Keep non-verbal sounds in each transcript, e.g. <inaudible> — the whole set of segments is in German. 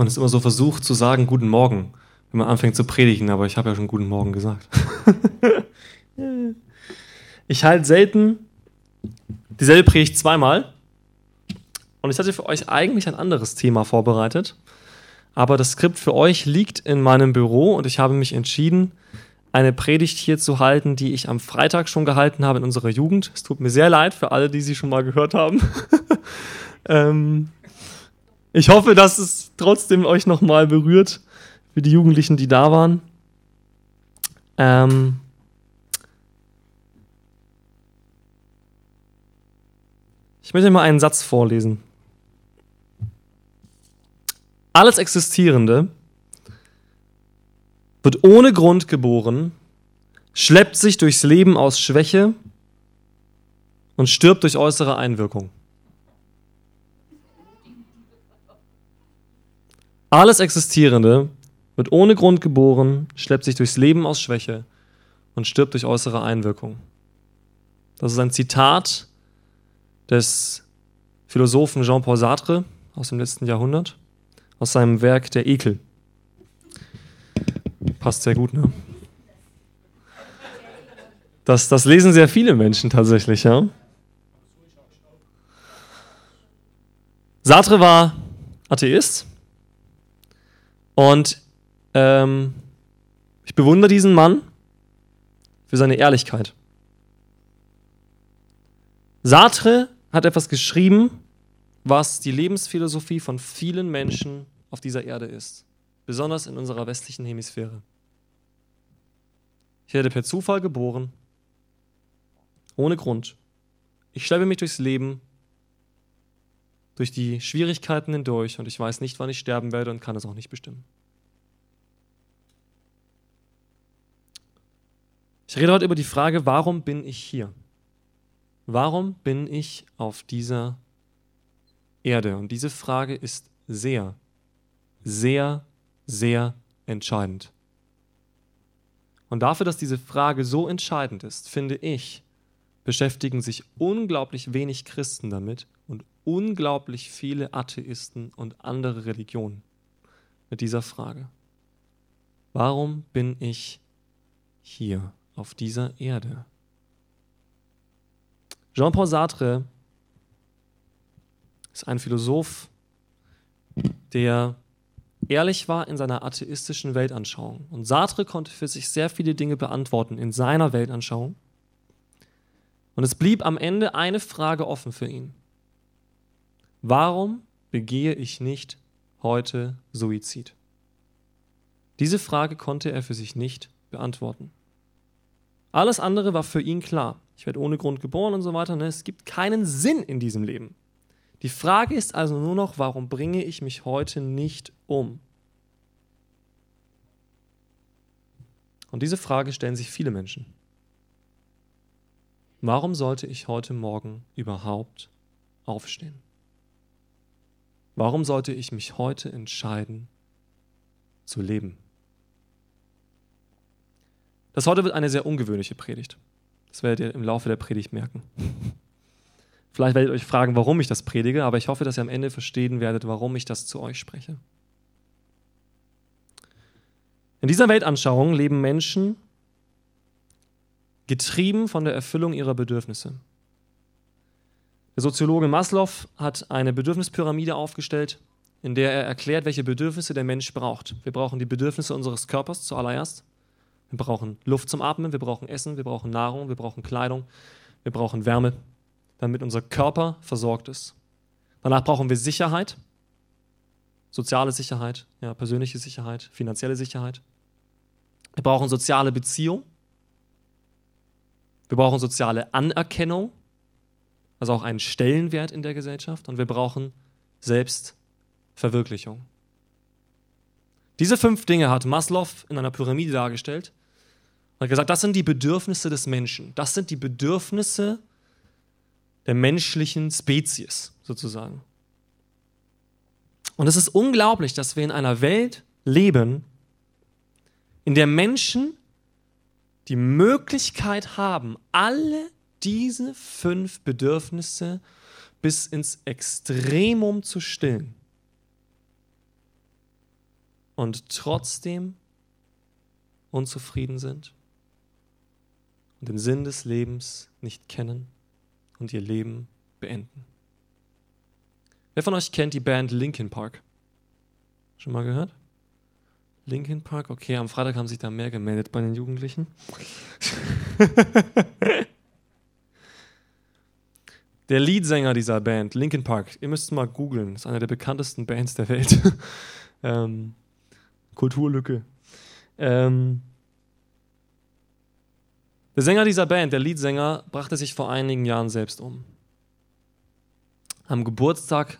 Man ist immer so versucht zu sagen, guten Morgen, wenn man anfängt zu predigen, aber ich habe ja schon guten Morgen gesagt. <laughs> ich halte selten dieselbe Predigt zweimal. Und ich hatte für euch eigentlich ein anderes Thema vorbereitet. Aber das Skript für euch liegt in meinem Büro und ich habe mich entschieden, eine Predigt hier zu halten, die ich am Freitag schon gehalten habe in unserer Jugend. Es tut mir sehr leid für alle, die sie schon mal gehört haben. <laughs> ähm, ich hoffe, dass es trotzdem euch nochmal berührt, für die Jugendlichen, die da waren. Ähm, ich möchte mal einen Satz vorlesen. Alles Existierende wird ohne Grund geboren, schleppt sich durchs Leben aus Schwäche und stirbt durch äußere Einwirkung. Alles Existierende wird ohne Grund geboren, schleppt sich durchs Leben aus Schwäche und stirbt durch äußere Einwirkung. Das ist ein Zitat des Philosophen Jean-Paul Sartre aus dem letzten Jahrhundert, aus seinem Werk Der Ekel. Passt sehr gut, ne? Das, das lesen sehr viele Menschen tatsächlich, ja. Sartre war Atheist und ähm, ich bewundere diesen Mann für seine Ehrlichkeit. Sartre hat etwas geschrieben, was die Lebensphilosophie von vielen Menschen auf dieser Erde ist, besonders in unserer westlichen Hemisphäre. Ich werde per Zufall geboren, ohne Grund. Ich schleppe mich durchs Leben, durch die Schwierigkeiten hindurch und ich weiß nicht, wann ich sterben werde und kann es auch nicht bestimmen. Ich rede heute über die Frage, warum bin ich hier? Warum bin ich auf dieser Erde? Und diese Frage ist sehr, sehr, sehr entscheidend. Und dafür, dass diese Frage so entscheidend ist, finde ich, beschäftigen sich unglaublich wenig Christen damit unglaublich viele Atheisten und andere Religionen mit dieser Frage. Warum bin ich hier auf dieser Erde? Jean-Paul Sartre ist ein Philosoph, der ehrlich war in seiner atheistischen Weltanschauung. Und Sartre konnte für sich sehr viele Dinge beantworten in seiner Weltanschauung. Und es blieb am Ende eine Frage offen für ihn. Warum begehe ich nicht heute Suizid? Diese Frage konnte er für sich nicht beantworten. Alles andere war für ihn klar. Ich werde ohne Grund geboren und so weiter. Ne? Es gibt keinen Sinn in diesem Leben. Die Frage ist also nur noch, warum bringe ich mich heute nicht um? Und diese Frage stellen sich viele Menschen. Warum sollte ich heute Morgen überhaupt aufstehen? Warum sollte ich mich heute entscheiden zu leben? Das heute wird eine sehr ungewöhnliche Predigt. Das werdet ihr im Laufe der Predigt merken. <laughs> Vielleicht werdet ihr euch fragen, warum ich das predige, aber ich hoffe, dass ihr am Ende verstehen werdet, warum ich das zu euch spreche. In dieser Weltanschauung leben Menschen getrieben von der Erfüllung ihrer Bedürfnisse. Der Soziologe Maslow hat eine Bedürfnispyramide aufgestellt, in der er erklärt, welche Bedürfnisse der Mensch braucht. Wir brauchen die Bedürfnisse unseres Körpers zuallererst. Wir brauchen Luft zum Atmen, wir brauchen Essen, wir brauchen Nahrung, wir brauchen Kleidung, wir brauchen Wärme, damit unser Körper versorgt ist. Danach brauchen wir Sicherheit, soziale Sicherheit, ja, persönliche Sicherheit, finanzielle Sicherheit. Wir brauchen soziale Beziehung. Wir brauchen soziale Anerkennung, also auch einen Stellenwert in der Gesellschaft. Und wir brauchen Selbstverwirklichung. Diese fünf Dinge hat Maslow in einer Pyramide dargestellt und hat gesagt, das sind die Bedürfnisse des Menschen. Das sind die Bedürfnisse der menschlichen Spezies sozusagen. Und es ist unglaublich, dass wir in einer Welt leben, in der Menschen die Möglichkeit haben, alle diese fünf Bedürfnisse bis ins Extremum zu stillen. und trotzdem unzufrieden sind und den Sinn des Lebens nicht kennen und ihr Leben beenden. Wer von euch kennt die Band Linkin Park? Schon mal gehört? Linkin Park? Okay, am Freitag haben sich da mehr gemeldet bei den Jugendlichen. <laughs> der Leadsänger dieser Band, Linkin Park, ihr müsst mal googeln, ist einer der bekanntesten Bands der Welt. <laughs> ähm, Kulturlücke. Ähm, der Sänger dieser Band, der Leadsänger, brachte sich vor einigen Jahren selbst um. Am Geburtstag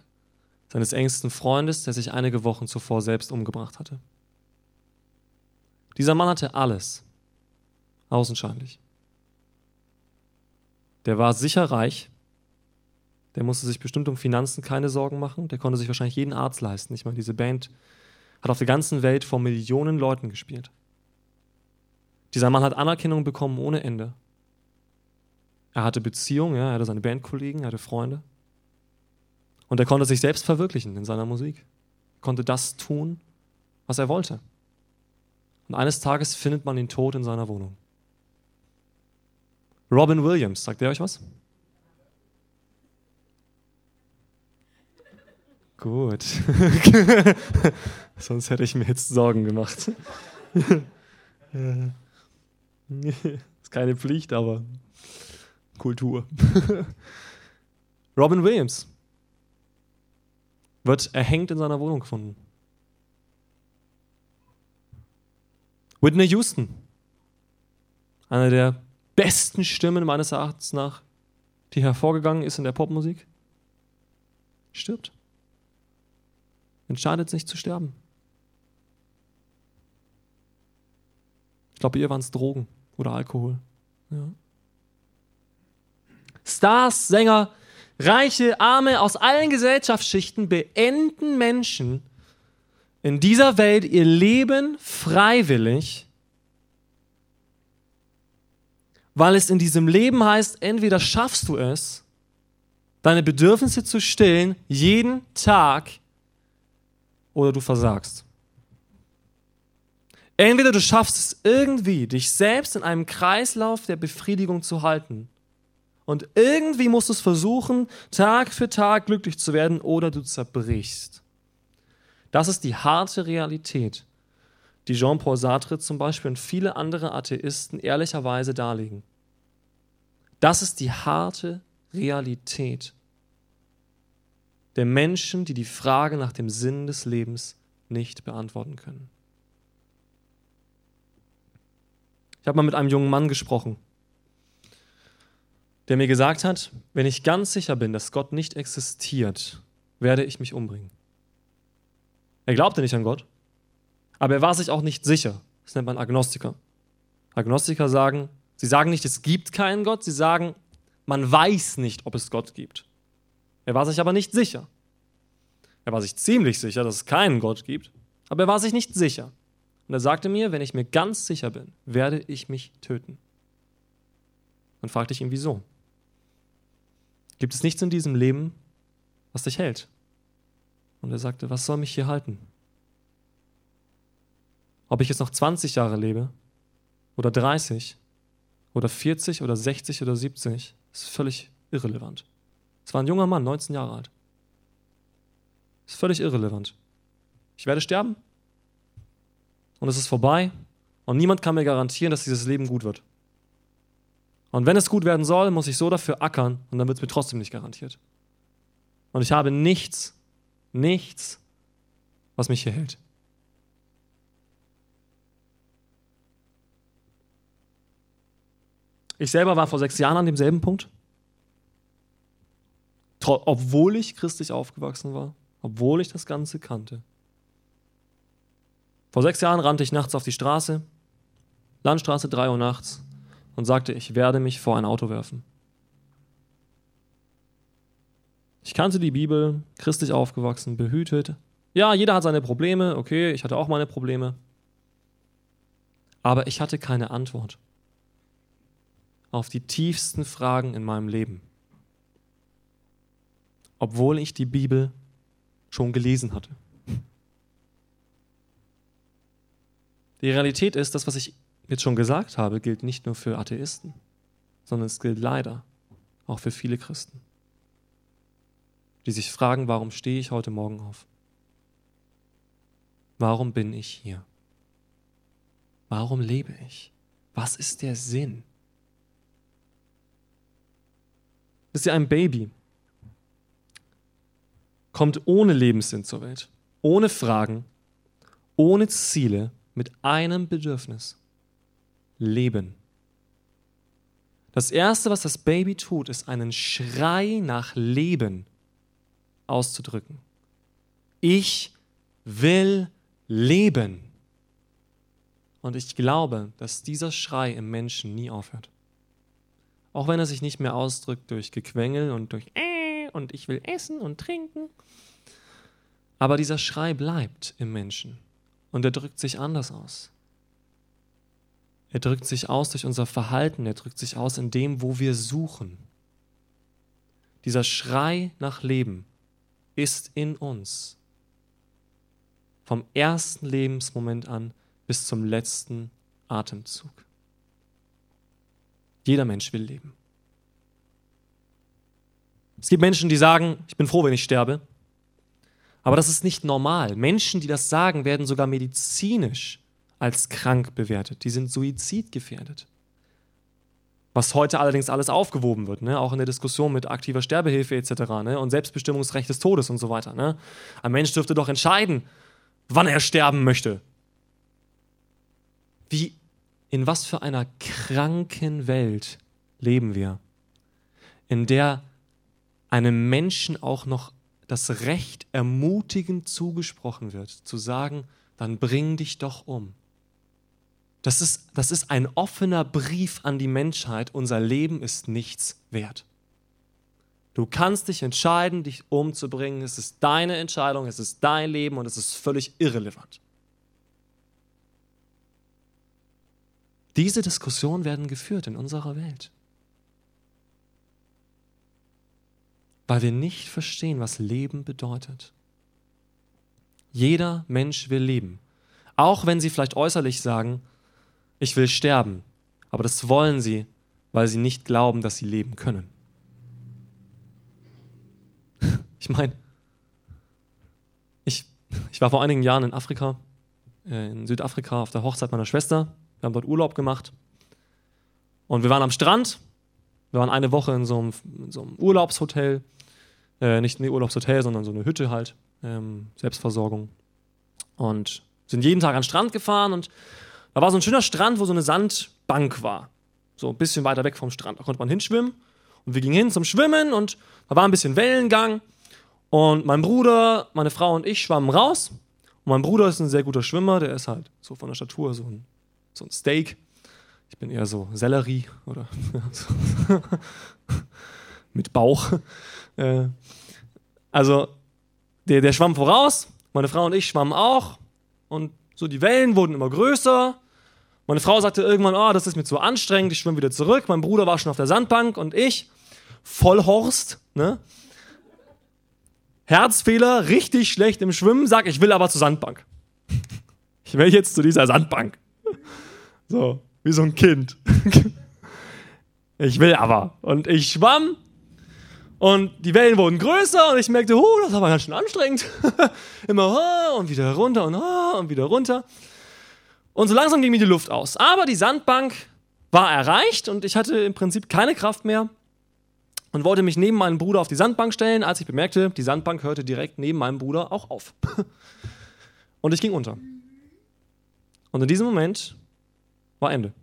seines engsten Freundes, der sich einige Wochen zuvor selbst umgebracht hatte. Dieser Mann hatte alles, außenscheinlich. Der war sicher reich, der musste sich bestimmt um Finanzen keine Sorgen machen, der konnte sich wahrscheinlich jeden Arzt leisten. Ich meine, diese Band hat auf der ganzen Welt vor Millionen Leuten gespielt. Dieser Mann hat Anerkennung bekommen ohne Ende. Er hatte Beziehungen, ja, er hatte seine Bandkollegen, er hatte Freunde. Und er konnte sich selbst verwirklichen in seiner Musik. Er konnte das tun, was er wollte. Und eines Tages findet man ihn tot in seiner Wohnung. Robin Williams, sagt er euch was? Gut. <laughs> Sonst hätte ich mir jetzt Sorgen gemacht. <laughs> ist keine Pflicht, aber Kultur. <laughs> Robin Williams wird erhängt in seiner Wohnung gefunden. Whitney Houston, eine der besten Stimmen meines Erachtens nach, die hervorgegangen ist in der Popmusik, stirbt. Entscheidet sich zu sterben. Ich glaube, ihr waren es Drogen oder Alkohol. Ja. Stars, Sänger, Reiche, Arme aus allen Gesellschaftsschichten beenden Menschen in dieser Welt ihr Leben freiwillig, weil es in diesem Leben heißt, entweder schaffst du es, deine Bedürfnisse zu stillen, jeden Tag, oder du versagst. Entweder du schaffst es irgendwie, dich selbst in einem Kreislauf der Befriedigung zu halten, und irgendwie musst du es versuchen, Tag für Tag glücklich zu werden oder du zerbrichst. Das ist die harte Realität, die Jean-Paul Sartre zum Beispiel und viele andere Atheisten ehrlicherweise darlegen. Das ist die harte Realität der Menschen, die die Frage nach dem Sinn des Lebens nicht beantworten können. Ich habe mal mit einem jungen Mann gesprochen, der mir gesagt hat, wenn ich ganz sicher bin, dass Gott nicht existiert, werde ich mich umbringen. Er glaubte nicht an Gott, aber er war sich auch nicht sicher. Das nennt man Agnostiker. Agnostiker sagen, sie sagen nicht, es gibt keinen Gott, sie sagen, man weiß nicht, ob es Gott gibt. Er war sich aber nicht sicher. Er war sich ziemlich sicher, dass es keinen Gott gibt, aber er war sich nicht sicher. Und er sagte mir, wenn ich mir ganz sicher bin, werde ich mich töten. Dann fragte ich ihn, wieso? Gibt es nichts in diesem Leben, was dich hält? Und er sagte, was soll mich hier halten? Ob ich jetzt noch 20 Jahre lebe oder 30 oder 40 oder 60 oder 70, ist völlig irrelevant. Es war ein junger Mann, 19 Jahre alt. Ist völlig irrelevant. Ich werde sterben und es ist vorbei und niemand kann mir garantieren, dass dieses Leben gut wird. Und wenn es gut werden soll, muss ich so dafür ackern und dann wird es mir trotzdem nicht garantiert. Und ich habe nichts, nichts, was mich hier hält. Ich selber war vor sechs Jahren an demselben Punkt. Obwohl ich christlich aufgewachsen war, obwohl ich das Ganze kannte. Vor sechs Jahren rannte ich nachts auf die Straße, Landstraße 3 Uhr nachts, und sagte, ich werde mich vor ein Auto werfen. Ich kannte die Bibel, christlich aufgewachsen, behütet. Ja, jeder hat seine Probleme, okay, ich hatte auch meine Probleme. Aber ich hatte keine Antwort auf die tiefsten Fragen in meinem Leben. Obwohl ich die Bibel schon gelesen hatte. Die Realität ist, das, was ich jetzt schon gesagt habe, gilt nicht nur für Atheisten, sondern es gilt leider auch für viele Christen, die sich fragen, warum stehe ich heute Morgen auf? Warum bin ich hier? Warum lebe ich? Was ist der Sinn? Ist ja ein Baby, kommt ohne Lebenssinn zur Welt, ohne Fragen, ohne Ziele, mit einem Bedürfnis. Leben. Das Erste, was das Baby tut, ist einen Schrei nach Leben auszudrücken. Ich will leben. Und ich glaube, dass dieser Schrei im Menschen nie aufhört. Auch wenn er sich nicht mehr ausdrückt durch Gequengel und durch äh und ich will essen und trinken. Aber dieser Schrei bleibt im Menschen und er drückt sich anders aus. Er drückt sich aus durch unser Verhalten, er drückt sich aus in dem, wo wir suchen. Dieser Schrei nach Leben ist in uns. Vom ersten Lebensmoment an bis zum letzten Atemzug. Jeder Mensch will leben. Es gibt Menschen, die sagen, ich bin froh, wenn ich sterbe. Aber das ist nicht normal. Menschen, die das sagen, werden sogar medizinisch als krank bewertet. Die sind suizidgefährdet. Was heute allerdings alles aufgewoben wird, ne? auch in der Diskussion mit aktiver Sterbehilfe etc. Ne? und Selbstbestimmungsrecht des Todes und so weiter. Ne? Ein Mensch dürfte doch entscheiden, wann er sterben möchte. Wie in was für einer kranken Welt leben wir, in der einem Menschen auch noch das Recht ermutigend zugesprochen wird, zu sagen, dann bring dich doch um. Das ist, das ist ein offener Brief an die Menschheit, unser Leben ist nichts wert. Du kannst dich entscheiden, dich umzubringen. Es ist deine Entscheidung, es ist dein Leben und es ist völlig irrelevant. Diese Diskussionen werden geführt in unserer Welt. Weil wir nicht verstehen, was Leben bedeutet. Jeder Mensch will leben. Auch wenn sie vielleicht äußerlich sagen, ich will sterben. Aber das wollen sie, weil sie nicht glauben, dass sie leben können. <laughs> Ich meine, ich, ich war vor einigen Jahren in Afrika, äh, in Südafrika auf der Hochzeit meiner Schwester. Wir haben dort Urlaub gemacht. Und wir waren am Strand. Wir waren eine Woche in so einem, in so einem Urlaubshotel. Äh, nicht ein Urlaubshotel, sondern so eine Hütte halt. Ähm, Selbstversorgung. Und sind jeden Tag an den Strand gefahren und da war so ein schöner Strand, wo so eine Sandbank war. So ein bisschen weiter weg vom Strand. Da konnte man hinschwimmen. Und wir gingen hin zum Schwimmen und da war ein bisschen Wellengang. Und mein Bruder, meine Frau und ich schwammen raus. Und mein Bruder ist ein sehr guter Schwimmer, der ist halt so von der Statur so ein so ein Steak. Ich bin eher so Sellerie oder <laughs> <laughs> mit Bauch. Äh, also der, der schwamm voraus, meine Frau und ich schwammen auch und so die Wellen wurden immer größer. Meine Frau sagte irgendwann, oh, das ist mir zu anstrengend, ich schwimme wieder zurück. Mein Bruder war schon auf der Sandbank und ich, Vollhorst, ne? Herzfehler, richtig schlecht im Schwimmen, sag, ich will aber zur Sandbank. <laughs> Ich will jetzt zu dieser Sandbank. So, wie so ein Kind. <laughs> Ich will aber. Und ich schwamm und die Wellen wurden größer und ich merkte, oh, das aber ganz schön anstrengend. <laughs> Immer oh, und wieder runter und oh, und wieder runter. Und so langsam ging mir die Luft aus. Aber die Sandbank war erreicht und ich hatte im Prinzip keine Kraft mehr und wollte mich neben meinen Bruder auf die Sandbank stellen, als ich bemerkte, die Sandbank hörte direkt neben meinem Bruder auch auf. <laughs> Und ich ging unter. Und in diesem Moment war Ende.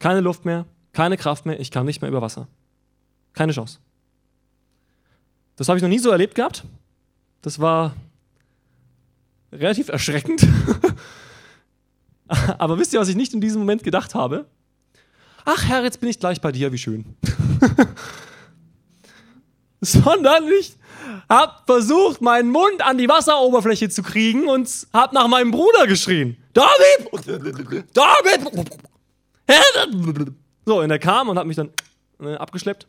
Keine Luft mehr, keine Kraft mehr, ich kam nicht mehr über Wasser. Keine Chance. Das habe ich noch nie so erlebt gehabt. Das war relativ erschreckend. <laughs> Aber wisst ihr, was ich nicht in diesem Moment gedacht habe? Ach Herr, jetzt bin ich gleich bei dir, wie schön. <laughs> Sondern ich habe versucht, meinen Mund an die Wasseroberfläche zu kriegen und habe nach meinem Bruder geschrien. David! David! So, und er kam und hat mich dann äh, abgeschleppt.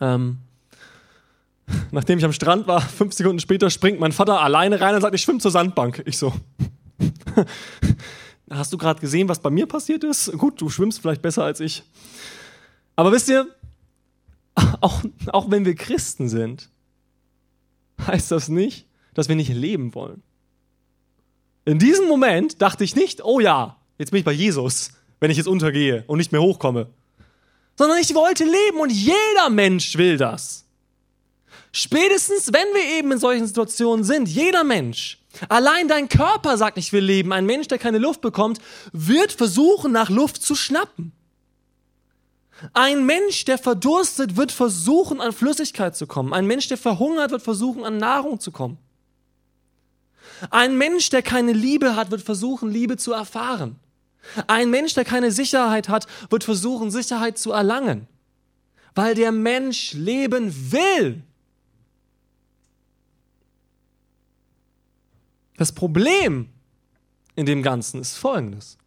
Ähm, <laughs> nachdem ich am Strand war, <laughs> fünf Sekunden später springt mein Vater alleine rein und sagt, ich schwimme zur Sandbank. Ich so. <laughs> Hast du gerade gesehen, was bei mir passiert ist? Gut, du schwimmst vielleicht besser als ich. Aber wisst ihr, auch, auch wenn wir Christen sind, heißt das nicht, dass wir nicht leben wollen. In diesem Moment dachte ich nicht, oh ja, jetzt bin ich bei Jesus, wenn ich jetzt untergehe und nicht mehr hochkomme. Sondern ich wollte leben und jeder Mensch will das. Spätestens, wenn wir eben in solchen Situationen sind, jeder Mensch, allein dein Körper sagt, ich will leben. Ein Mensch, der keine Luft bekommt, wird versuchen, nach Luft zu schnappen. Ein Mensch, der verdurstet, wird versuchen, an Flüssigkeit zu kommen. Ein Mensch, der verhungert, wird versuchen, an Nahrung zu kommen. Ein Mensch, der keine Liebe hat, wird versuchen, Liebe zu erfahren. Ein Mensch, der keine Sicherheit hat, wird versuchen, Sicherheit zu erlangen. Weil der Mensch leben will. Das Problem in dem Ganzen ist folgendes.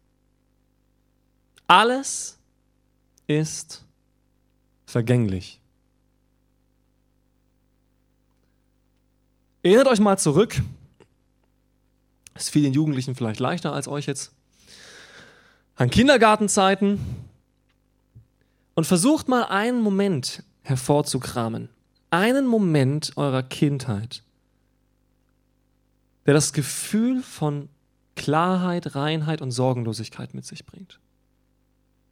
Alles ist vergänglich. Erinnert euch mal zurück, ist vielen Jugendlichen vielleicht leichter als euch jetzt, an Kindergartenzeiten. Und versucht mal einen Moment hervorzukramen, einen Moment eurer Kindheit, der das Gefühl von Klarheit, Reinheit und Sorgenlosigkeit mit sich bringt.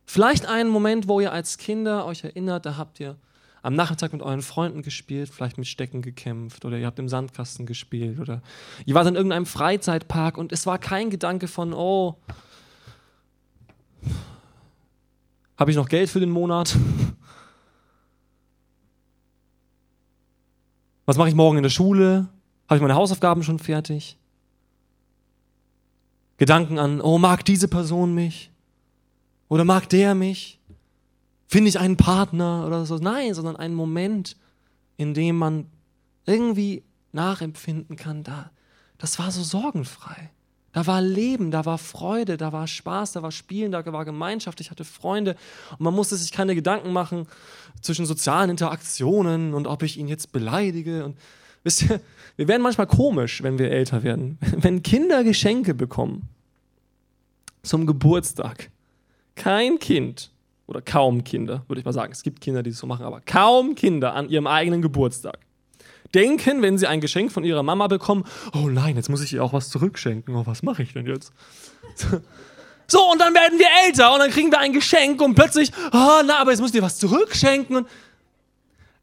Vielleicht einen Moment, wo ihr als Kinder euch erinnert, da habt ihr am Nachmittag mit euren Freunden gespielt, vielleicht mit Stecken gekämpft oder ihr habt im Sandkasten gespielt oder ihr wart in irgendeinem Freizeitpark und es war kein Gedanke von, oh, habe ich noch Geld für den Monat? Was mache ich morgen in der Schule? Habe ich meine Hausaufgaben schon fertig? Gedanken an, oh, mag diese Person mich? Oder mag der mich? Finde ich einen Partner oder so? Nein, sondern einen Moment, in dem man irgendwie nachempfinden kann, da, das war so sorgenfrei. Da war Leben, da war Freude, da war Spaß, da war Spielen, da war Gemeinschaft, ich hatte Freunde und man musste sich keine Gedanken machen zwischen sozialen Interaktionen und ob ich ihn jetzt beleidige. Und wisst ihr, wir werden manchmal komisch, wenn wir älter werden. <laughs> Wenn Kinder Geschenke bekommen zum Geburtstag, kein Kind oder kaum Kinder, würde ich mal sagen, es gibt Kinder, die es so machen, aber kaum Kinder an ihrem eigenen Geburtstag denken, wenn sie ein Geschenk von ihrer Mama bekommen, oh nein, jetzt muss ich ihr auch was zurückschenken. Oh, was mache ich denn jetzt? <laughs> So, und dann werden wir älter und dann kriegen wir ein Geschenk und plötzlich, oh, na, aber jetzt musst du dir was zurückschenken. Und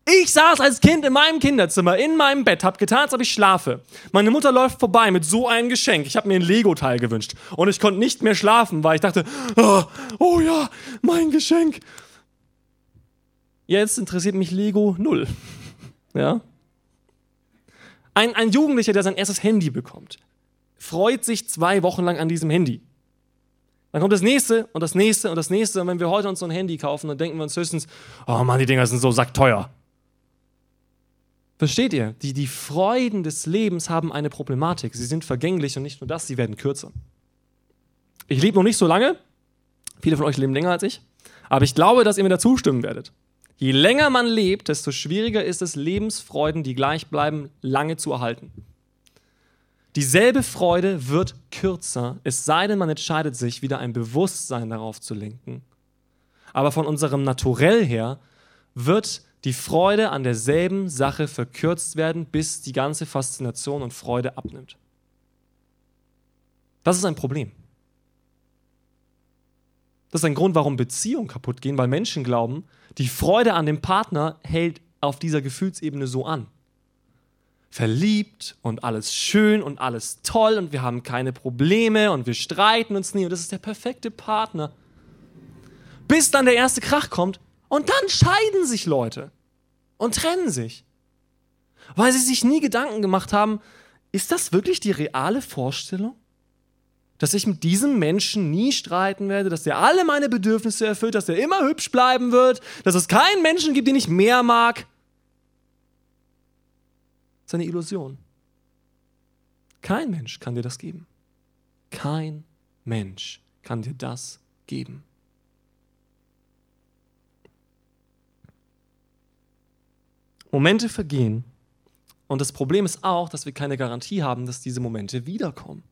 ich saß als Kind in meinem Kinderzimmer, in meinem Bett, hab getan, als ob ich schlafe. Meine Mutter läuft vorbei mit so einem Geschenk. Ich habe mir ein Lego-Teil gewünscht. Und ich konnte nicht mehr schlafen, weil ich dachte, oh, oh ja, mein Geschenk. Jetzt interessiert mich Lego null. <laughs> Ja? Ein, ein Jugendlicher, der sein erstes Handy bekommt, freut sich zwei Wochen lang an diesem Handy. Dann kommt das nächste und das nächste und das nächste. Und wenn wir heute uns so ein Handy kaufen, dann denken wir uns höchstens, oh Mann, die Dinger sind so sackteuer. Versteht ihr? Die, die Freuden des Lebens haben eine Problematik. Sie sind vergänglich und nicht nur das, sie werden kürzer. Ich lebe noch nicht so lange. Viele von euch leben länger als ich. Aber ich glaube, dass ihr mir da zustimmen werdet. Je länger man lebt, desto schwieriger ist es, Lebensfreuden, die gleich bleiben, lange zu erhalten. Dieselbe Freude wird kürzer, es sei denn, man entscheidet sich, wieder ein Bewusstsein darauf zu lenken. Aber von unserem Naturell her wird die Freude an derselben Sache verkürzt werden, bis die ganze Faszination und Freude abnimmt. Das ist ein Problem. Das ist ein Grund, warum Beziehungen kaputt gehen, weil Menschen glauben, die Freude an dem Partner hält auf dieser Gefühlsebene so an. Verliebt und alles schön und alles toll und wir haben keine Probleme und wir streiten uns nie und das ist der perfekte Partner. Bis dann der erste Krach kommt und dann scheiden sich Leute und trennen sich. Weil sie sich nie Gedanken gemacht haben, ist das wirklich die reale Vorstellung? Dass ich mit diesem Menschen nie streiten werde, dass der alle meine Bedürfnisse erfüllt, dass der immer hübsch bleiben wird, dass es keinen Menschen gibt, den ich mehr mag. Das ist eine Illusion. Kein Mensch kann dir das geben. Kein Mensch kann dir das geben. Momente vergehen. Und das Problem ist auch, dass wir keine Garantie haben, dass diese Momente wiederkommen.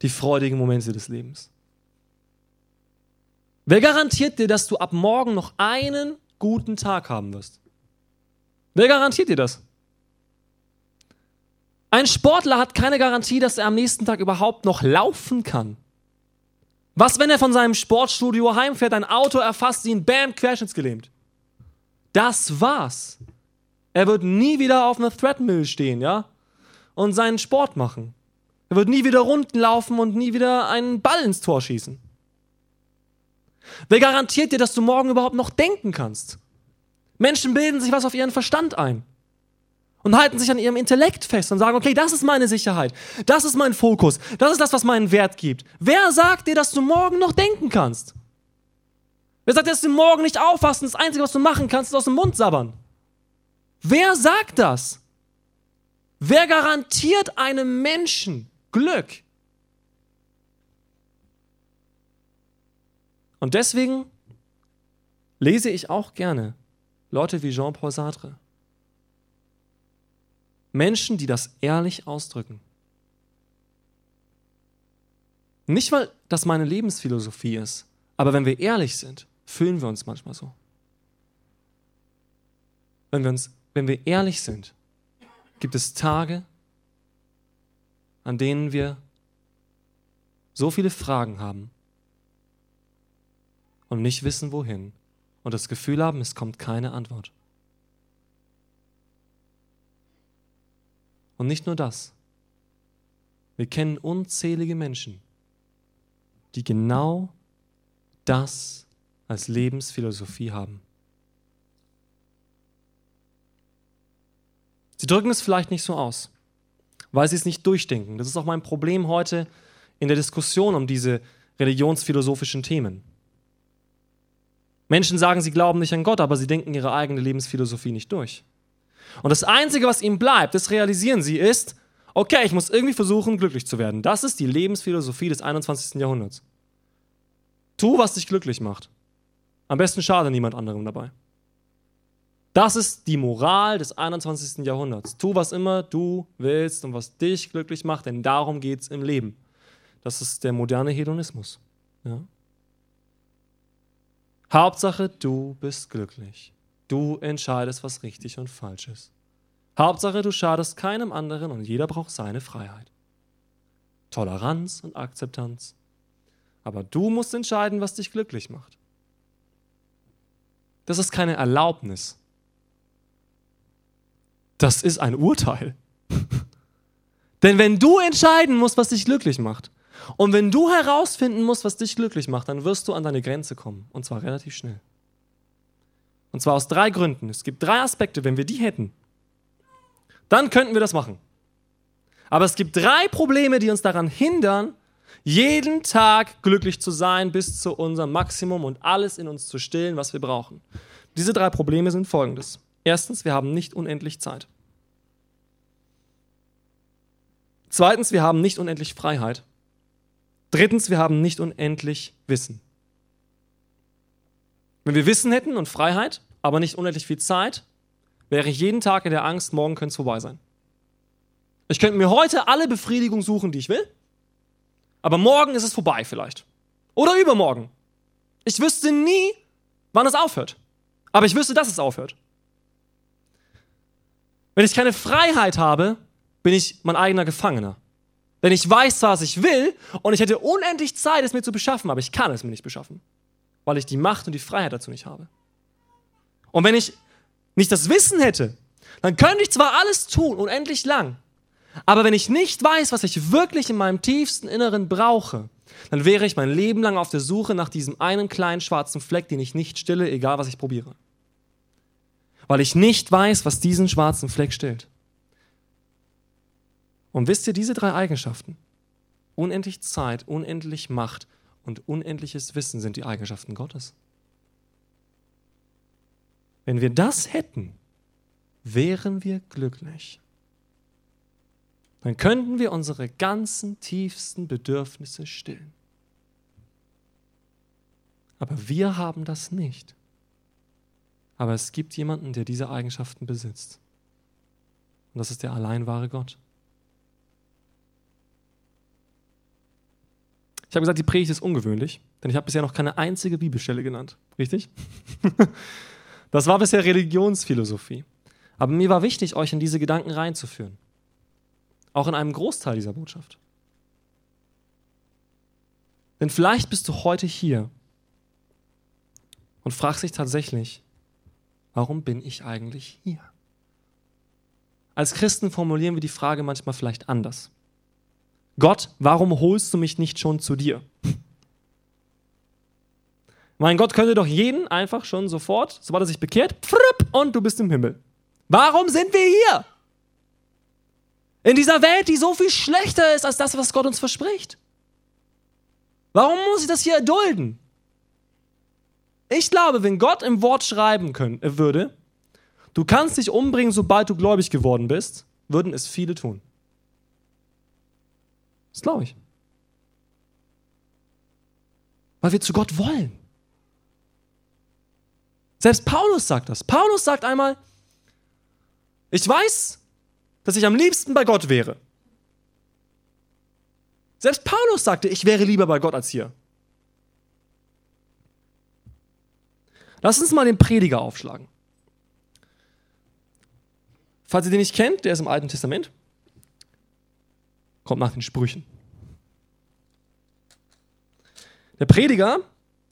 die freudigen Momente des Lebens? Wer garantiert dir, dass du ab morgen noch einen guten Tag haben wirst? Wer garantiert dir das? Ein Sportler hat keine Garantie, dass er am nächsten Tag überhaupt noch laufen kann. Was, wenn er von seinem Sportstudio heimfährt, ein Auto erfasst ihn, bam, querschnittsgelähmt? Das war's. Er wird nie wieder auf einer Threadmill stehen, ja? Und seinen Sport machen. Er wird nie wieder Runden laufen und nie wieder einen Ball ins Tor schießen. Wer garantiert dir, dass du morgen überhaupt noch denken kannst? Menschen bilden sich was auf ihren Verstand ein und halten sich an ihrem Intellekt fest und sagen, okay, das ist meine Sicherheit, das ist mein Fokus, das ist das, was meinen Wert gibt. Wer sagt dir, dass du morgen noch denken kannst? Wer sagt dass du morgen nicht aufwachst und das Einzige, was du machen kannst, ist aus dem Mund sabbern? Wer sagt das? Wer garantiert einem Menschen Glück? Und deswegen lese ich auch gerne Leute wie Jean-Paul Sartre. Menschen, die das ehrlich ausdrücken. Nicht, weil das meine Lebensphilosophie ist, aber wenn wir ehrlich sind, fühlen wir uns manchmal so. Wenn wir, uns, wenn wir ehrlich sind, gibt es Tage, an denen wir so viele Fragen haben und nicht wissen, wohin und das Gefühl haben, es kommt keine Antwort. Und nicht nur das. Wir kennen unzählige Menschen, die genau das als Lebensphilosophie haben. Sie drücken es vielleicht nicht so aus, weil sie es nicht durchdenken. Das ist auch mein Problem heute in der Diskussion um diese religionsphilosophischen Themen. Menschen sagen, sie glauben nicht an Gott, aber sie denken ihre eigene Lebensphilosophie nicht durch. Und das Einzige, was ihnen bleibt, das realisieren sie, ist, okay, ich muss irgendwie versuchen, glücklich zu werden. Das ist die Lebensphilosophie des 21. Jahrhunderts. Tu, was dich glücklich macht. Am besten schade niemand anderem dabei. Das ist die Moral des 21. Jahrhunderts. Tu, was immer du willst und was dich glücklich macht, denn darum geht es im Leben. Das ist der moderne Hedonismus. Ja? Hauptsache, du bist glücklich. Du entscheidest, was richtig und falsch ist. Hauptsache, du schadest keinem anderen und jeder braucht seine Freiheit. Toleranz und Akzeptanz. Aber du musst entscheiden, was dich glücklich macht. Das ist keine Erlaubnis. Das ist ein Urteil. <laughs> Denn wenn du entscheiden musst, was dich glücklich macht, und wenn du herausfinden musst, was dich glücklich macht, dann wirst du an deine Grenze kommen. Und zwar relativ schnell. Und zwar aus drei Gründen. Es gibt drei Aspekte, wenn wir die hätten, dann könnten wir das machen. Aber es gibt drei Probleme, die uns daran hindern, jeden Tag glücklich zu sein, bis zu unserem Maximum und alles in uns zu stillen, was wir brauchen. Diese drei Probleme sind folgendes. Erstens, wir haben nicht unendlich Zeit. Zweitens, wir haben nicht unendlich Freiheit. Drittens, wir haben nicht unendlich Wissen. Wenn wir Wissen hätten und Freiheit, aber nicht unendlich viel Zeit, wäre ich jeden Tag in der Angst, morgen könnte es vorbei sein. Ich könnte mir heute alle Befriedigung suchen, die ich will, aber morgen ist es vorbei vielleicht. Oder übermorgen. Ich wüsste nie, wann es aufhört. Aber ich wüsste, dass es aufhört. Wenn ich keine Freiheit habe, bin ich mein eigener Gefangener. Denn ich weiß zwar, was ich will und ich hätte unendlich Zeit, es mir zu beschaffen, aber ich kann es mir nicht beschaffen, weil ich die Macht und die Freiheit dazu nicht habe. Und wenn ich nicht das Wissen hätte, dann könnte ich zwar alles tun, unendlich lang, aber wenn ich nicht weiß, was ich wirklich in meinem tiefsten Inneren brauche, dann wäre ich mein Leben lang auf der Suche nach diesem einen kleinen schwarzen Fleck, den ich nicht stille, egal was ich probiere. Weil ich nicht weiß, was diesen schwarzen Fleck stillt. Und wisst ihr, diese drei Eigenschaften, unendlich Zeit, unendlich Macht und unendliches Wissen sind die Eigenschaften Gottes. Wenn wir das hätten, wären wir glücklich. Dann könnten wir unsere ganzen tiefsten Bedürfnisse stillen. Aber wir haben das nicht. Aber es gibt jemanden, der diese Eigenschaften besitzt. Und das ist der allein wahre Gott. Ich habe gesagt, die Predigt ist ungewöhnlich, denn ich habe bisher noch keine einzige Bibelstelle genannt. Richtig? <laughs> das war bisher Religionsphilosophie. Aber mir war wichtig, euch in diese Gedanken reinzuführen. Auch in einem Großteil dieser Botschaft. Denn vielleicht bist du heute hier und fragst dich tatsächlich, warum bin ich eigentlich hier? Als Christen formulieren wir die Frage manchmal vielleicht anders. Gott, warum holst du mich nicht schon zu dir? Mein Gott könnte doch jeden einfach schon sofort, sobald er sich bekehrt, und du bist im Himmel. Warum sind wir hier? In dieser Welt, die so viel schlechter ist als das, was Gott uns verspricht. Warum muss ich das hier erdulden? Ich glaube, wenn Gott im Wort schreiben können, äh, würde, du kannst dich umbringen, sobald du gläubig geworden bist, würden es viele tun. Das glaube ich. Weil wir zu Gott wollen. Selbst Paulus sagt das. Paulus sagt einmal, ich weiß, dass ich am liebsten bei Gott wäre. Selbst Paulus sagte, ich wäre lieber bei Gott als hier. Lass uns mal den Prediger aufschlagen. Falls ihr den nicht kennt, der ist im Alten Testament. Kommt nach den Sprüchen. Der Prediger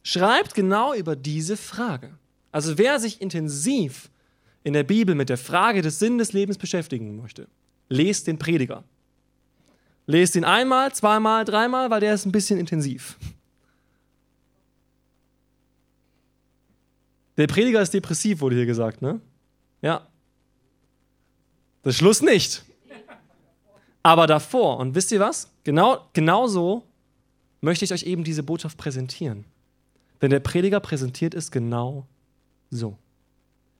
schreibt genau über diese Frage. Also wer sich intensiv in der Bibel mit der Frage des Sinn des Lebens beschäftigen möchte, lest den Prediger. Lest ihn einmal, zweimal, dreimal, weil der ist ein bisschen intensiv. Der Prediger ist depressiv, wurde hier gesagt, ne? Ja. Das Schluss nicht. Aber davor, und wisst ihr was? Genau, genau so möchte ich euch eben diese Botschaft präsentieren. Denn der Prediger präsentiert es genau so.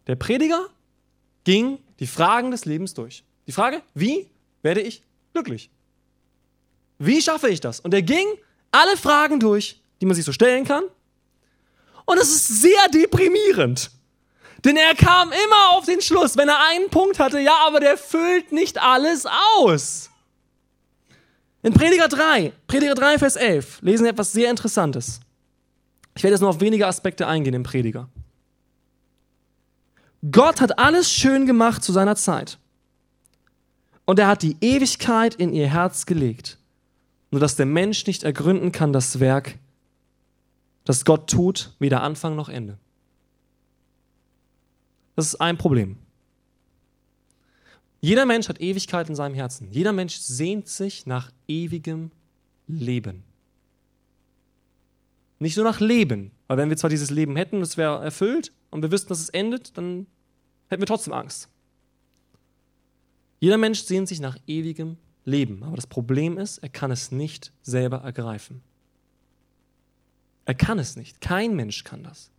Der Prediger ging die Fragen des Lebens durch. Die Frage, wie werde ich glücklich? Wie schaffe ich das? Und er ging alle Fragen durch, die man sich so stellen kann. Und es ist sehr deprimierend. Denn er kam immer auf den Schluss, wenn er einen Punkt hatte, ja, aber der füllt nicht alles aus. In Prediger 3, Prediger 3, Vers 11, lesen wir etwas sehr Interessantes. Ich werde jetzt nur auf wenige Aspekte eingehen im Prediger. Gott hat alles schön gemacht zu seiner Zeit. Und er hat die Ewigkeit in ihr Herz gelegt nur dass der Mensch nicht ergründen kann das Werk, das Gott tut, weder Anfang noch Ende. Das ist ein Problem. Jeder Mensch hat Ewigkeit in seinem Herzen. Jeder Mensch sehnt sich nach ewigem Leben. Nicht nur nach Leben, weil wenn wir zwar dieses Leben hätten, das wäre erfüllt und wir wüssten, dass es endet, dann hätten wir trotzdem Angst. Jeder Mensch sehnt sich nach ewigem leben. Aber das Problem ist, er kann es nicht selber ergreifen. Er kann es nicht. Kein Mensch kann das.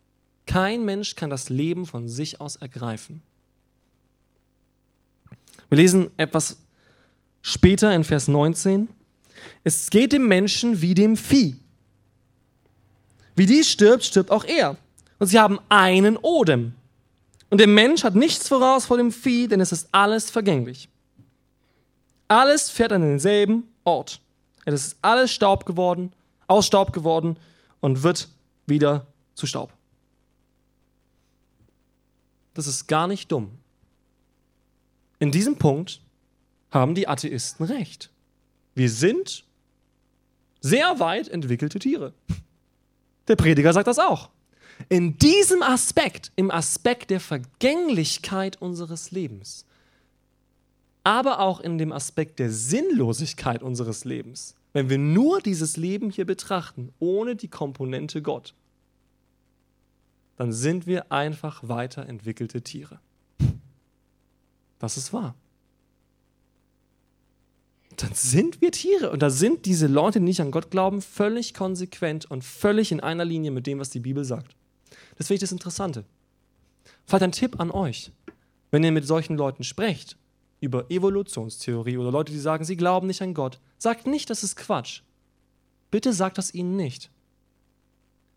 Kein Mensch kann das Leben von sich aus ergreifen. Wir lesen etwas später in Vers 19. Es geht dem Menschen wie dem Vieh. Wie dies stirbt, stirbt auch er. Und sie haben einen Odem. Und der Mensch hat nichts voraus vor dem Vieh, denn es ist alles vergänglich. Alles fährt an denselben Ort. Es ist alles Staub geworden, aus Staub geworden und wird wieder zu Staub. Das ist gar nicht dumm. In diesem Punkt haben die Atheisten recht. Wir sind sehr weit entwickelte Tiere. Der Prediger sagt das auch. In diesem Aspekt, im Aspekt der Vergänglichkeit unseres Lebens, aber auch in dem Aspekt der Sinnlosigkeit unseres Lebens, wenn wir nur dieses Leben hier betrachten, ohne die Komponente Gott, dann sind wir einfach weiterentwickelte Tiere. Das ist wahr. Dann sind wir Tiere. Und da sind diese Leute, die nicht an Gott glauben, völlig konsequent und völlig in einer Linie mit dem, was die Bibel sagt. Das finde ich das Interessante. Vielleicht ein Tipp an euch. Wenn ihr mit solchen Leuten sprecht, über Evolutionstheorie oder Leute, die sagen, sie glauben nicht an Gott. Sagt nicht, das ist Quatsch. Bitte sagt das ihnen nicht.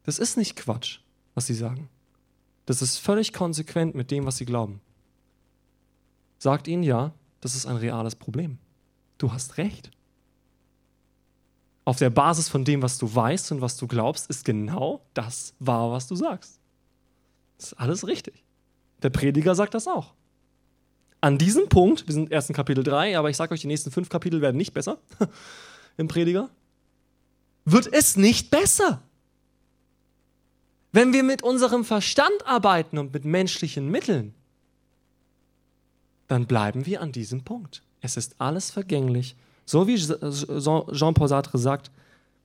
Das ist nicht Quatsch, was sie sagen. Das ist völlig konsequent mit dem, was sie glauben. Sagt ihnen ja, das ist ein reales Problem. Du hast recht. auf der Basis von dem, was du weißt und was du glaubst, ist genau das wahr, was du sagst. Das ist alles richtig. Der Prediger sagt das auch. An diesem Punkt, wir sind erst in Kapitel 3, aber ich sage euch, die nächsten fünf Kapitel werden nicht besser <laughs> im Prediger, wird es nicht besser. Wenn wir mit unserem Verstand arbeiten und mit menschlichen Mitteln, dann bleiben wir an diesem Punkt. Es ist alles vergänglich. So wie Jean-Paul Sartre sagt,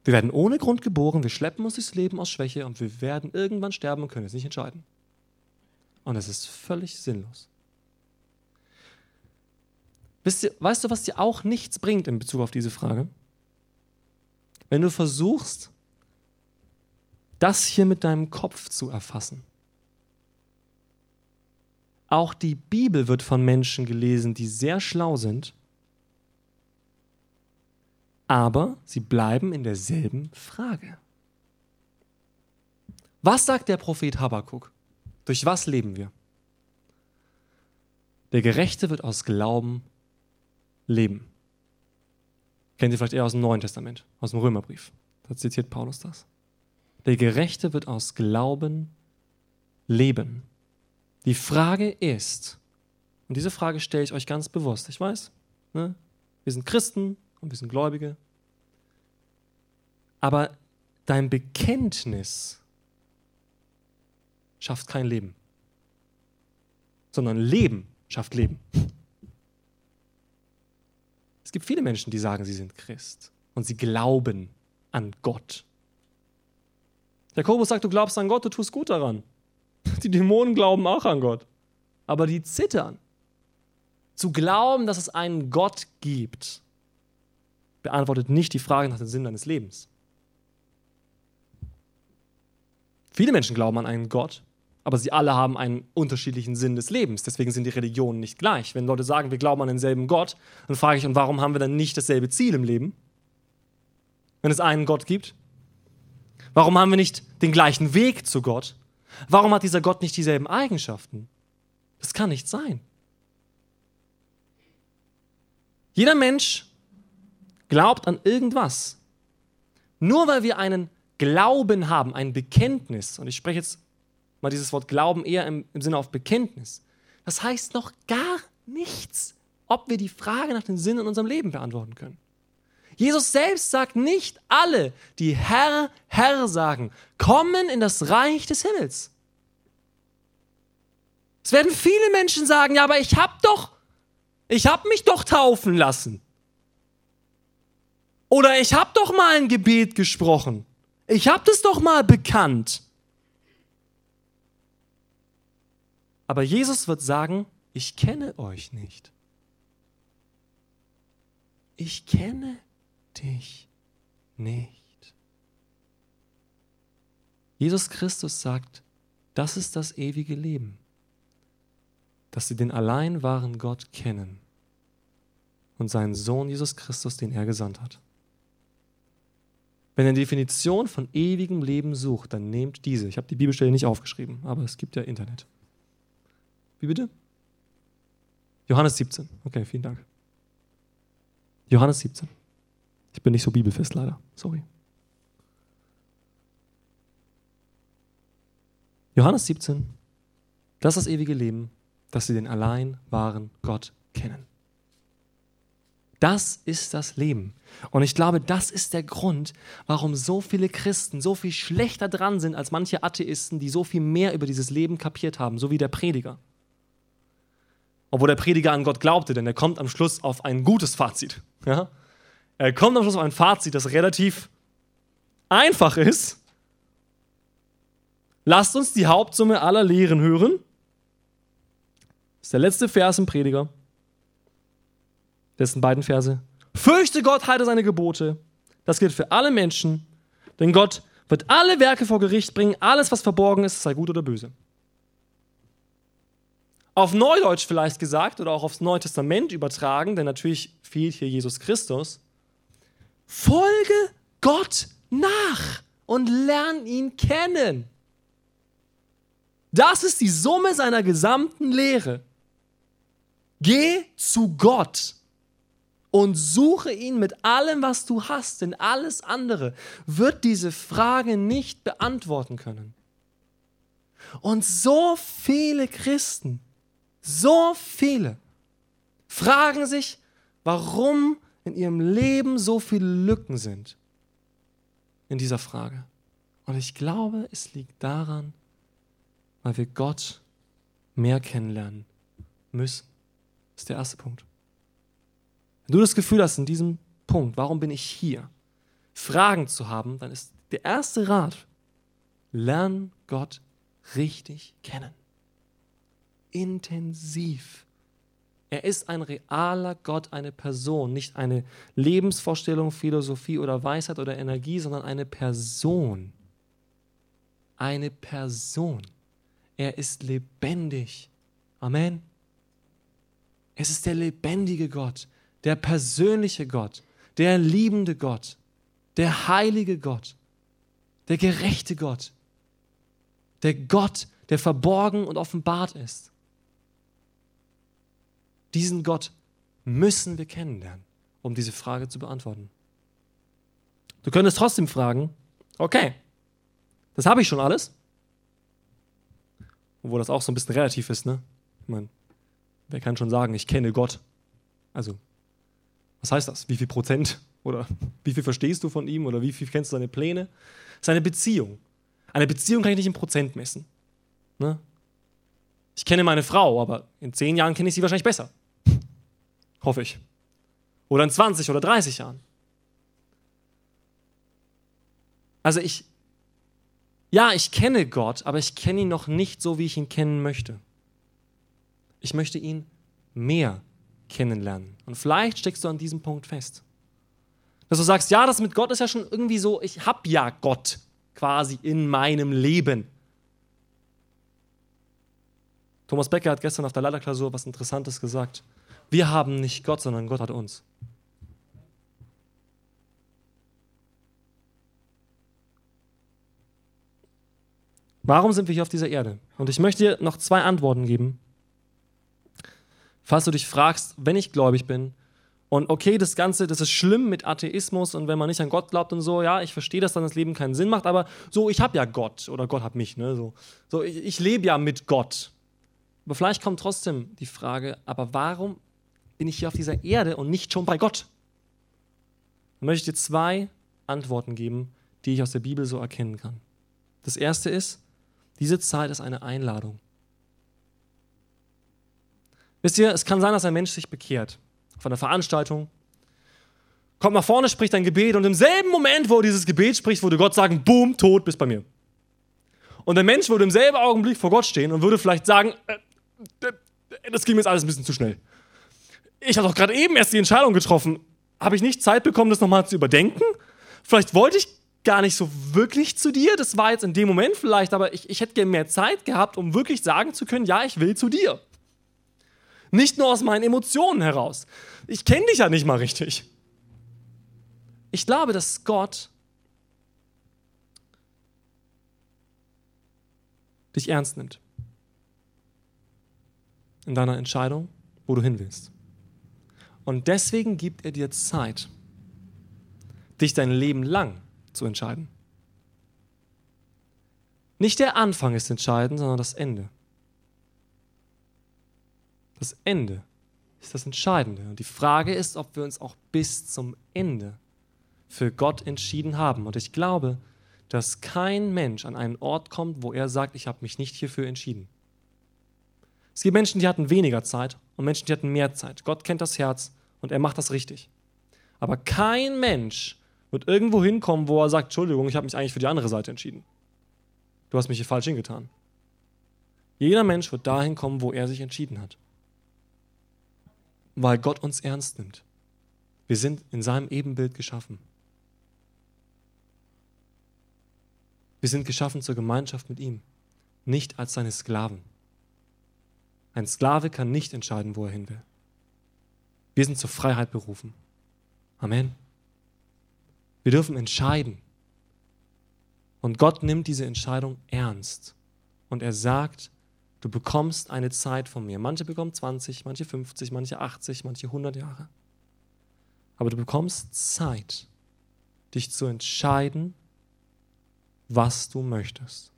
wir werden ohne Grund geboren, wir schleppen uns durchs Leben aus Schwäche und wir werden irgendwann sterben und können es nicht entscheiden. Und es ist völlig sinnlos. Ihr, weißt du, was dir auch nichts bringt in Bezug auf diese Frage? Wenn du versuchst, das hier mit deinem Kopf zu erfassen. Auch die Bibel wird von Menschen gelesen, die sehr schlau sind, aber sie bleiben in derselben Frage. Was sagt der Prophet Habakkuk? Durch was leben wir? Der Gerechte wird aus Glauben leben. Kennt ihr vielleicht eher aus dem Neuen Testament, aus dem Römerbrief. Da zitiert Paulus das. Der Gerechte wird aus Glauben leben. Die Frage ist, und diese Frage stelle ich euch ganz bewusst, ich weiß, ne? wir sind Christen und wir sind Gläubige, aber dein Bekenntnis schafft kein Leben, sondern Leben schafft Leben. Es gibt viele Menschen, die sagen, sie sind Christ und sie glauben an Gott. Jakobus sagt, du glaubst an Gott, du tust gut daran. <laughs> Die Dämonen glauben auch an Gott, aber die zittern. Zu glauben, dass es einen Gott gibt, beantwortet nicht die Frage nach dem Sinn deines Lebens. Viele Menschen glauben an einen Gott, aber sie alle haben einen unterschiedlichen Sinn des Lebens. Deswegen sind die Religionen nicht gleich. Wenn Leute sagen, wir glauben an denselben Gott, dann frage ich, und warum haben wir dann nicht dasselbe Ziel im Leben? Wenn es einen Gott gibt? Warum haben wir nicht den gleichen Weg zu Gott? Warum hat dieser Gott nicht dieselben Eigenschaften? Das kann nicht sein. Jeder Mensch glaubt an irgendwas. Nur weil wir einen Glauben haben, ein Bekenntnis, und ich spreche jetzt mal dieses Wort Glauben eher im, im Sinne auf Bekenntnis. Das heißt noch gar nichts, ob wir die Frage nach dem Sinn in unserem Leben beantworten können. Jesus selbst sagt nicht alle, die Herr, Herr sagen, kommen in das Reich des Himmels. Es werden viele Menschen sagen, ja, aber ich habe doch, ich habe mich doch taufen lassen. Oder ich habe doch mal ein Gebet gesprochen. Ich habe das doch mal bekannt. Aber Jesus wird sagen, ich kenne euch nicht. Ich kenne dich nicht. Jesus Christus sagt, das ist das ewige Leben, dass sie den allein wahren Gott kennen und seinen Sohn Jesus Christus, den er gesandt hat. Wenn ihr eine Definition von ewigem Leben sucht, dann nehmt diese. Ich habe die Bibelstelle nicht aufgeschrieben, aber es gibt ja Internet. Wie bitte? Johannes 17. Okay, vielen Dank. Johannes 17. Ich bin nicht so bibelfest leider. Sorry. Johannes 17. Das ist das ewige Leben, dass sie den allein wahren Gott kennen. Das ist das Leben. Und ich glaube, das ist der Grund, warum so viele Christen so viel schlechter dran sind als manche Atheisten, die so viel mehr über dieses Leben kapiert haben, so wie der Prediger obwohl der Prediger an Gott glaubte, denn er kommt am Schluss auf ein gutes Fazit. Ja? Er kommt am Schluss auf ein Fazit, das relativ einfach ist. Lasst uns die Hauptsumme aller Lehren hören. Das ist der letzte Vers im Prediger. Dessen beiden Verse. Fürchte Gott, halte seine Gebote. Das gilt für alle Menschen, denn Gott wird alle Werke vor Gericht bringen, alles, was verborgen ist, sei gut oder böse auf Neudeutsch vielleicht gesagt oder auch aufs Neue Testament übertragen, denn natürlich fehlt hier Jesus Christus. Folge Gott nach und lern ihn kennen. Das ist die Summe seiner gesamten Lehre. Geh zu Gott und suche ihn mit allem, was du hast, denn alles andere wird diese Frage nicht beantworten können. Und so viele Christen, so viele, fragen sich, warum in ihrem Leben so viele Lücken sind in dieser Frage. Und ich glaube, es liegt daran, weil wir Gott mehr kennenlernen müssen. Das ist der erste Punkt. Wenn du das Gefühl hast, in diesem Punkt, warum bin ich hier, Fragen zu haben, dann ist der erste Rat, lern Gott richtig kennen. Intensiv. Er ist ein realer Gott, eine Person, nicht eine Lebensvorstellung, Philosophie oder Weisheit oder Energie, sondern eine Person. Eine Person. Er ist lebendig. Amen. Es ist der lebendige Gott, der persönliche Gott, der liebende Gott, der heilige Gott, der gerechte Gott, der Gott, der verborgen und offenbart ist. Diesen Gott müssen wir kennenlernen, um diese Frage zu beantworten. Du könntest trotzdem fragen, okay, das habe ich schon alles. Obwohl das auch so ein bisschen relativ ist, ne? Ich meine, wer kann schon sagen, ich kenne Gott? Also, was heißt das? Wie viel Prozent? <laughs> Oder wie viel verstehst du von ihm? Oder wie viel kennst du seine Pläne? Das ist eine Beziehung. Eine Beziehung kann ich nicht in Prozent messen. Ne? Ich kenne meine Frau, aber in zehn Jahren kenne ich sie wahrscheinlich besser. Hoffe ich. Oder in 20 oder 30 Jahren. Also ich, ja, ich kenne Gott, aber ich kenne ihn noch nicht so, wie ich ihn kennen möchte. Ich möchte ihn mehr kennenlernen. Und vielleicht steckst du an diesem Punkt fest. Dass du sagst, ja, das mit Gott ist ja schon irgendwie so, ich habe ja Gott quasi in meinem Leben. Thomas Becker hat gestern auf der Leiterklausur was Interessantes gesagt. Wir haben nicht Gott, sondern Gott hat uns. Warum sind wir hier auf dieser Erde? Und ich möchte dir noch zwei Antworten geben. Falls du dich fragst, wenn ich gläubig bin, und okay, das Ganze, das ist schlimm mit Atheismus und wenn man nicht an Gott glaubt und so, ja, ich verstehe, dass dann das Leben keinen Sinn macht, aber so, ich habe ja Gott oder Gott hat mich, ne, so. So, ich, ich lebe ja mit Gott. Aber vielleicht kommt trotzdem die Frage, aber warum bin ich hier auf dieser Erde und nicht schon bei Gott? Dann möchte ich dir zwei Antworten geben, die ich aus der Bibel so erkennen kann. Das erste ist, diese Zeit ist eine Einladung. Wisst ihr, es kann sein, dass ein Mensch sich bekehrt von der Veranstaltung, kommt nach vorne, spricht ein Gebet und im selben Moment, wo er dieses Gebet spricht, würde Gott sagen, boom, tot, bist bei mir. Und der Mensch würde im selben Augenblick vor Gott stehen und würde vielleicht sagen, äh, äh, das ging mir jetzt alles ein bisschen zu schnell. Ich habe doch gerade eben erst die Entscheidung getroffen. Habe ich nicht Zeit bekommen, das nochmal zu überdenken? Vielleicht wollte ich gar nicht so wirklich zu dir. Das war jetzt in dem Moment vielleicht, aber ich, ich hätte gerne mehr Zeit gehabt, um wirklich sagen zu können, ja, ich will zu dir. Nicht nur aus meinen Emotionen heraus. Ich kenne dich ja nicht mal richtig. Ich glaube, dass Gott dich ernst nimmt. In deiner Entscheidung, wo du hin willst. Und deswegen gibt er dir Zeit, dich dein Leben lang zu entscheiden. Nicht der Anfang ist entscheidend, sondern das Ende. Das Ende ist das Entscheidende. Und die Frage ist, ob wir uns auch bis zum Ende für Gott entschieden haben. Und ich glaube, dass kein Mensch an einen Ort kommt, wo er sagt, ich habe mich nicht hierfür entschieden. Es gibt Menschen, die hatten weniger Zeit und Menschen, die hatten mehr Zeit. Gott kennt das Herz und er macht das richtig. Aber kein Mensch wird irgendwo hinkommen, wo er sagt, Entschuldigung, ich habe mich eigentlich für die andere Seite entschieden. Du hast mich hier falsch hingetan. Jeder Mensch wird dahin kommen, wo er sich entschieden hat weil Gott uns ernst nimmt. Wir sind in seinem Ebenbild geschaffen. Wir sind geschaffen zur Gemeinschaft mit ihm, nicht als seine Sklaven. Ein Sklave kann nicht entscheiden, wo er hin will. Wir sind zur Freiheit berufen. Amen. Wir dürfen entscheiden. Und Gott nimmt diese Entscheidung ernst. Und er sagt, Du bekommst eine Zeit von mir. Manche bekommen 20, manche 50, manche 80, manche 100 Jahre. Aber du bekommst Zeit, dich zu entscheiden, was du möchtest.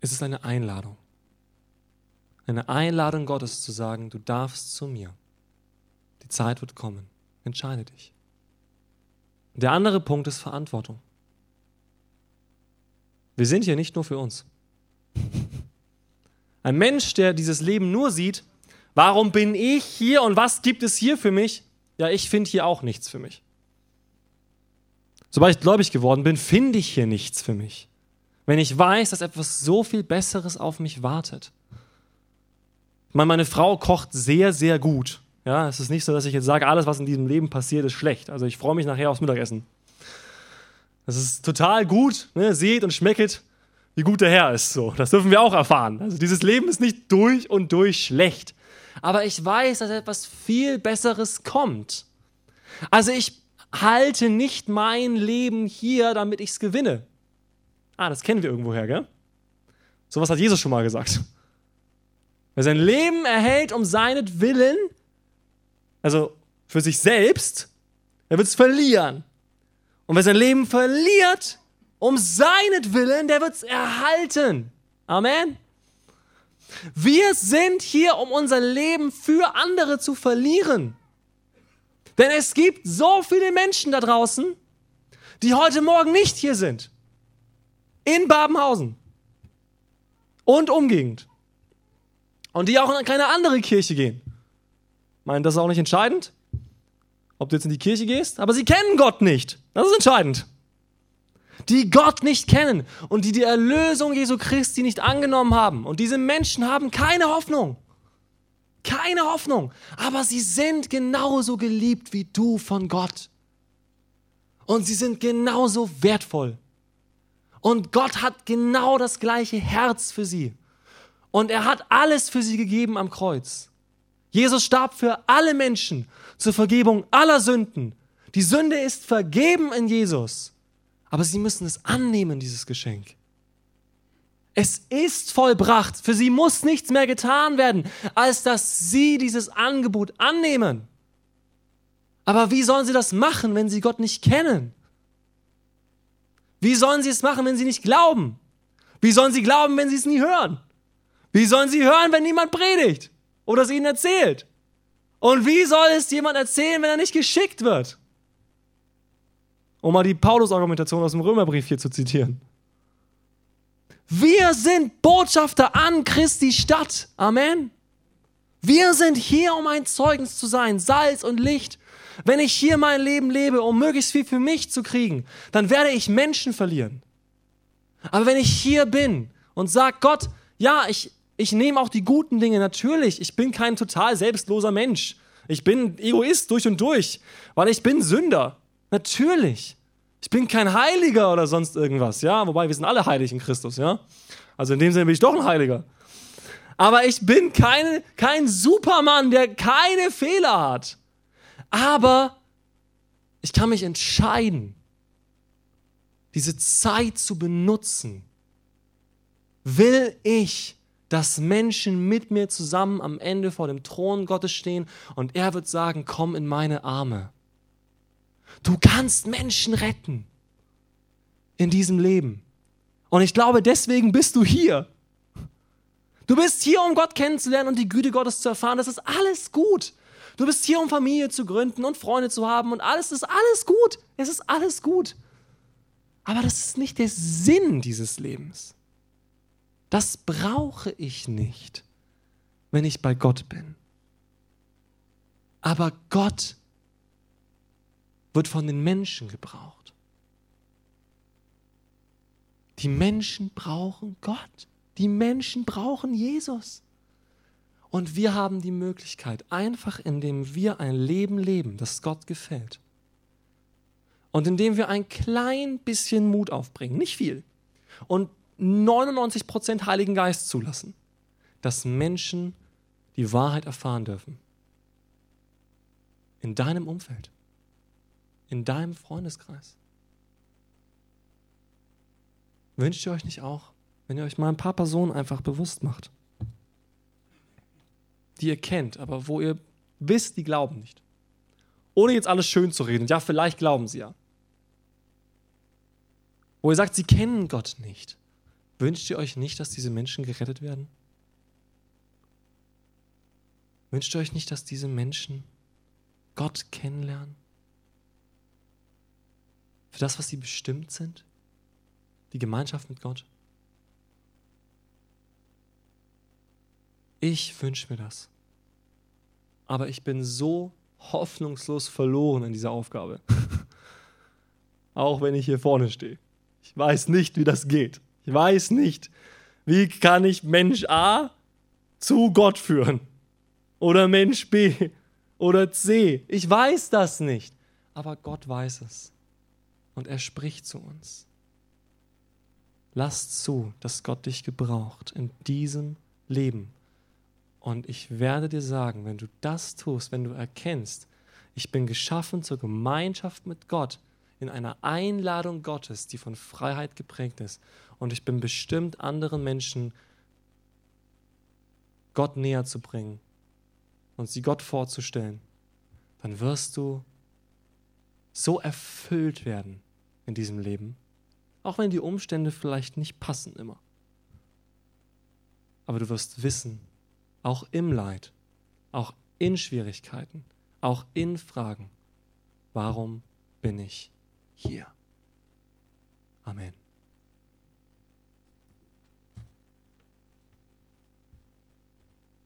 Es ist eine Einladung. Eine Einladung Gottes zu sagen, du darfst zu mir. Die Zeit wird kommen. Entscheide dich. Der andere Punkt ist Verantwortung. Wir sind hier nicht nur für uns. Ein Mensch, der dieses Leben nur sieht, warum bin ich hier und was gibt es hier für mich? Ja, ich finde hier auch nichts für mich. Sobald ich gläubig geworden bin, finde ich hier nichts für mich. Wenn ich weiß, dass etwas so viel Besseres auf mich wartet. Meine Frau kocht sehr, sehr gut. Ja, es ist nicht so, dass ich jetzt sage, alles, was in diesem Leben passiert, ist schlecht. Also ich freue mich nachher aufs Mittagessen. Das ist total gut. Ne? Seht und schmecket, wie gut der Herr ist. So, das dürfen wir auch erfahren. Also dieses Leben ist nicht durch und durch schlecht. Aber ich weiß, dass etwas viel Besseres kommt. Also ich halte nicht mein Leben hier, damit ich es gewinne. Ah, das kennen wir irgendwoher, gell? Sowas hat Jesus schon mal gesagt. Wer sein Leben erhält um seinetwillen, also für sich selbst, der wird es verlieren. Und wer sein Leben verliert, um seinetwillen, der wird es erhalten. Amen. Wir sind hier, um unser Leben für andere zu verlieren. Denn es gibt so viele Menschen da draußen, die heute Morgen nicht hier sind. In Babenhausen und Umgegend. Und die auch in keine andere Kirche gehen. Meinen, das ist auch nicht entscheidend, ob du jetzt in die Kirche gehst, aber sie kennen Gott nicht. Das ist entscheidend. Die Gott nicht kennen und die die Erlösung Jesu Christi nicht angenommen haben. Und diese Menschen haben keine Hoffnung. Keine Hoffnung. Aber sie sind genauso geliebt wie du von Gott. Und sie sind genauso wertvoll. Und Gott hat genau das gleiche Herz für sie. Und er hat alles für sie gegeben am Kreuz. Jesus starb für alle Menschen zur Vergebung aller Sünden. Die Sünde ist vergeben in Jesus. Aber sie müssen es annehmen, dieses Geschenk. Es ist vollbracht. Für sie muss nichts mehr getan werden, als dass sie dieses Angebot annehmen. Aber wie sollen sie das machen, wenn sie Gott nicht kennen? Wie sollen sie es machen, wenn sie nicht glauben? Wie sollen sie glauben, wenn sie es nie hören? Wie sollen sie hören, wenn niemand predigt oder es ihnen erzählt? Und wie soll es jemand erzählen, wenn er nicht geschickt wird? Um mal die Paulus-Argumentation aus dem Römerbrief hier zu zitieren. Wir sind Botschafter an Christi Stadt. Amen. Wir sind hier, um ein Zeugnis zu sein, Salz und Licht. Wenn ich hier mein Leben lebe, um möglichst viel für mich zu kriegen, dann werde ich Menschen verlieren. Aber wenn ich hier bin und sage, Gott, ja, ich, ich nehme auch die guten Dinge, natürlich, ich bin kein total selbstloser Mensch. Ich bin Egoist durch und durch, weil ich bin Sünder. Natürlich. Ich bin kein Heiliger oder sonst irgendwas, ja. Wobei wir sind alle heilig in Christus, ja. Also in dem Sinne bin ich doch ein Heiliger. Aber ich bin keine, kein Supermann, der keine Fehler hat. Aber ich kann mich entscheiden, diese Zeit zu benutzen. Will ich, dass Menschen mit mir zusammen am Ende vor dem Thron Gottes stehen und er wird sagen, komm in meine Arme. Du kannst Menschen retten in diesem Leben. Und ich glaube, deswegen bist du hier. Du bist hier, um Gott kennenzulernen und die Güte Gottes zu erfahren. Das ist alles gut. Du bist hier, um Familie zu gründen und Freunde zu haben und alles ist alles gut. Es ist alles gut. Aber das ist nicht der Sinn dieses Lebens. Das brauche ich nicht, wenn ich bei Gott bin. Aber Gott wird von den Menschen gebraucht. Die Menschen brauchen Gott. Die Menschen brauchen Jesus. Und wir haben die Möglichkeit, einfach indem wir ein Leben leben, das Gott gefällt. Und indem wir ein klein bisschen Mut aufbringen, nicht viel, und 99% Heiligen Geist zulassen, dass Menschen die Wahrheit erfahren dürfen. In deinem Umfeld in deinem Freundeskreis. Wünscht ihr euch nicht auch, wenn ihr euch mal ein paar Personen einfach bewusst macht, die ihr kennt, aber wo ihr wisst, die glauben nicht. Ohne jetzt alles schön zu reden. Ja, vielleicht glauben sie ja. Wo ihr sagt, sie kennen Gott nicht. Wünscht ihr euch nicht, dass diese Menschen gerettet werden? Wünscht ihr euch nicht, dass diese Menschen Gott kennenlernen? Für das, was sie bestimmt sind? Die Gemeinschaft mit Gott? Ich wünsche mir das. Aber ich bin so hoffnungslos verloren in dieser Aufgabe. <laughs> Auch wenn ich hier vorne stehe. Ich weiß nicht, wie das geht. Ich weiß nicht, wie kann ich Mensch A zu Gott führen? Oder Mensch B oder C. Ich weiß das nicht. Aber Gott weiß es. Und er spricht zu uns. Lass zu, dass Gott dich gebraucht in diesem Leben und ich werde dir sagen, wenn du das tust, wenn du erkennst, ich bin geschaffen zur Gemeinschaft mit Gott, in einer Einladung Gottes, die von Freiheit geprägt ist. Und ich bin bestimmt, anderen Menschen Gott näher zu bringen und sie Gott vorzustellen, dann wirst du so erfüllt werden in diesem Leben, auch wenn die Umstände vielleicht nicht passen immer. Aber du wirst wissen, auch im Leid, auch in Schwierigkeiten, auch in Fragen. Warum bin ich hier? Amen.